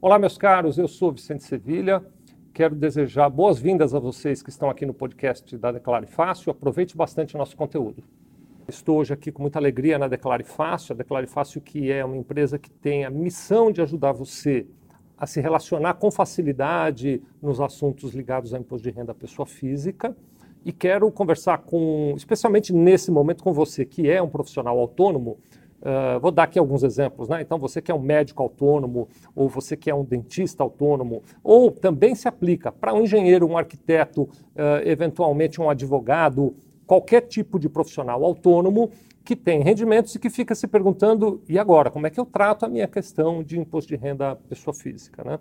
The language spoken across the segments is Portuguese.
Olá, meus caros, eu sou Vicente Sevilha. Quero desejar boas-vindas a vocês que estão aqui no podcast da Declare Fácil. Aproveite bastante o nosso conteúdo. Estou hoje aqui com muita alegria na Declare Fácil. A Declare Fácil que é uma empresa que tem a missão de ajudar você a se relacionar com facilidade nos assuntos ligados ao imposto de renda à pessoa física. E quero conversar com, especialmente nesse momento, com você que é um profissional autônomo. Uh, vou dar aqui alguns exemplos, né? Então, você que é um médico autônomo, ou você que é um dentista autônomo, ou também se aplica para um engenheiro, um arquiteto, uh, eventualmente um advogado, qualquer tipo de profissional autônomo que tem rendimentos e que fica se perguntando: e agora? Como é que eu trato a minha questão de imposto de renda à pessoa física? Né?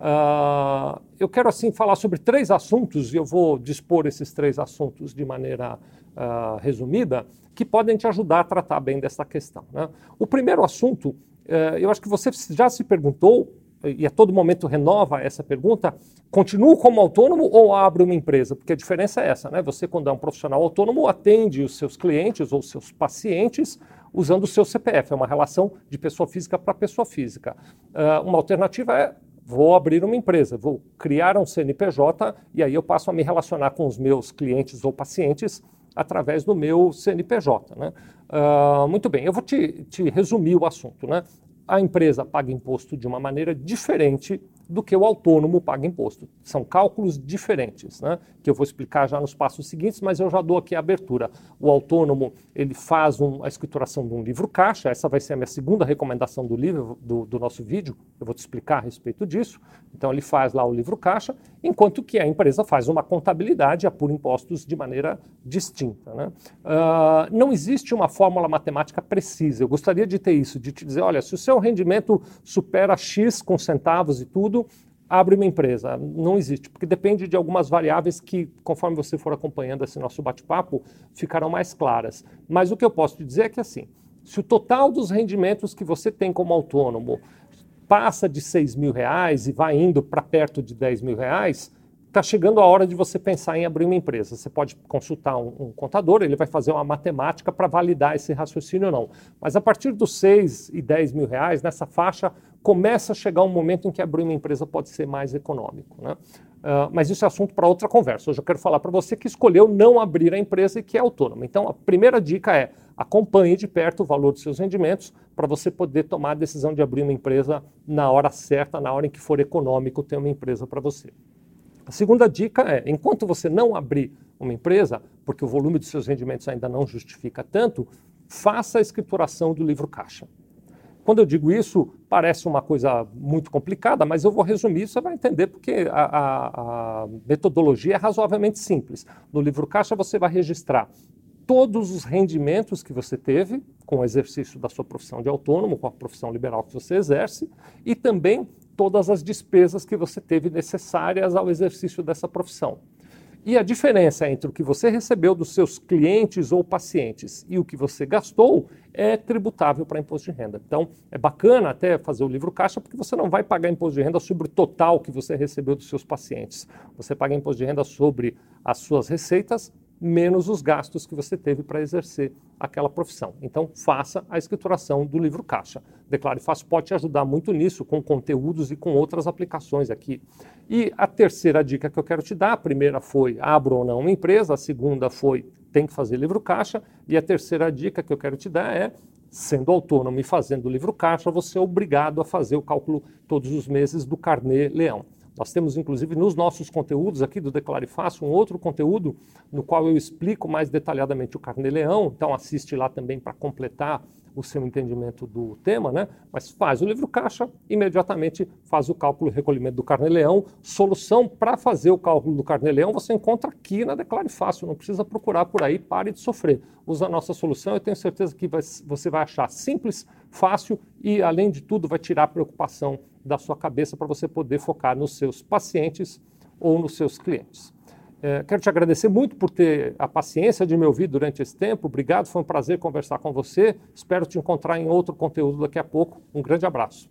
Uh, eu quero, assim, falar sobre três assuntos e eu vou dispor esses três assuntos de maneira uh, resumida que podem te ajudar a tratar bem dessa questão. Né? O primeiro assunto, uh, eu acho que você já se perguntou e a todo momento renova essa pergunta, continuo como autônomo ou abro uma empresa? Porque a diferença é essa, né? Você, quando é um profissional autônomo, atende os seus clientes ou seus pacientes usando o seu CPF. É uma relação de pessoa física para pessoa física. Uh, uma alternativa é vou abrir uma empresa, vou criar um CNPJ e aí eu passo a me relacionar com os meus clientes ou pacientes através do meu CNPJ. Né? Uh, muito bem, eu vou te, te resumir o assunto. Né? a empresa paga imposto de uma maneira diferente do que o autônomo paga imposto. São cálculos diferentes, né? que eu vou explicar já nos passos seguintes, mas eu já dou aqui a abertura. O autônomo ele faz um, a escrituração de um livro caixa, essa vai ser a minha segunda recomendação do livro do, do, nosso vídeo, eu vou te explicar a respeito disso. Então ele faz lá o livro caixa, enquanto que a empresa faz uma contabilidade e apura impostos de maneira distinta. Né? Uh, não existe uma fórmula matemática precisa. Eu gostaria de ter isso, de te dizer, olha, se o seu rendimento supera X com centavos e tudo, abre uma empresa. Não existe, porque depende de algumas variáveis que, conforme você for acompanhando esse nosso bate-papo, ficarão mais claras. Mas o que eu posso te dizer é que, assim, se o total dos rendimentos que você tem como autônomo passa de 6 mil reais e vai indo para perto de 10 mil reais, está chegando a hora de você pensar em abrir uma empresa. Você pode consultar um, um contador, ele vai fazer uma matemática para validar esse raciocínio ou não. Mas a partir dos 6 e 10 mil reais, nessa faixa, começa a chegar um momento em que abrir uma empresa pode ser mais econômico. Né? Uh, mas isso é assunto para outra conversa. Hoje eu quero falar para você que escolheu não abrir a empresa e que é autônomo. Então, a primeira dica é acompanhe de perto o valor dos seus rendimentos para você poder tomar a decisão de abrir uma empresa na hora certa, na hora em que for econômico ter uma empresa para você. A segunda dica é: enquanto você não abrir uma empresa, porque o volume dos seus rendimentos ainda não justifica tanto, faça a escrituração do livro caixa. Quando eu digo isso, parece uma coisa muito complicada, mas eu vou resumir, você vai entender porque a, a, a metodologia é razoavelmente simples. No livro caixa você vai registrar todos os rendimentos que você teve com o exercício da sua profissão de autônomo, com a profissão liberal que você exerce, e também todas as despesas que você teve necessárias ao exercício dessa profissão. E a diferença entre o que você recebeu dos seus clientes ou pacientes e o que você gastou é tributável para imposto de renda. Então, é bacana até fazer o livro caixa, porque você não vai pagar imposto de renda sobre o total que você recebeu dos seus pacientes. Você paga imposto de renda sobre as suas receitas menos os gastos que você teve para exercer aquela profissão. Então, faça a escrituração do livro caixa. Declare Fácil pode te ajudar muito nisso, com conteúdos e com outras aplicações aqui. E a terceira dica que eu quero te dar, a primeira foi abra ou não uma empresa, a segunda foi tem que fazer livro caixa, e a terceira dica que eu quero te dar é sendo autônomo e fazendo livro caixa, você é obrigado a fazer o cálculo todos os meses do carnê leão. Nós temos, inclusive, nos nossos conteúdos aqui do Declare Fácil, um outro conteúdo no qual eu explico mais detalhadamente o Carnê-Leão, então assiste lá também para completar o seu entendimento do tema, né? Mas faz o livro caixa, imediatamente faz o cálculo e recolhimento do Carnê-Leão. Solução para fazer o cálculo do Carnê-Leão você encontra aqui na Declare Fácil, não precisa procurar por aí, pare de sofrer. Usa a nossa solução, eu tenho certeza que vai, você vai achar simples, fácil e, além de tudo, vai tirar a preocupação da sua cabeça para você poder focar nos seus pacientes ou nos seus clientes. É, quero te agradecer muito por ter a paciência de me ouvir durante esse tempo. Obrigado, foi um prazer conversar com você. Espero te encontrar em outro conteúdo daqui a pouco. Um grande abraço.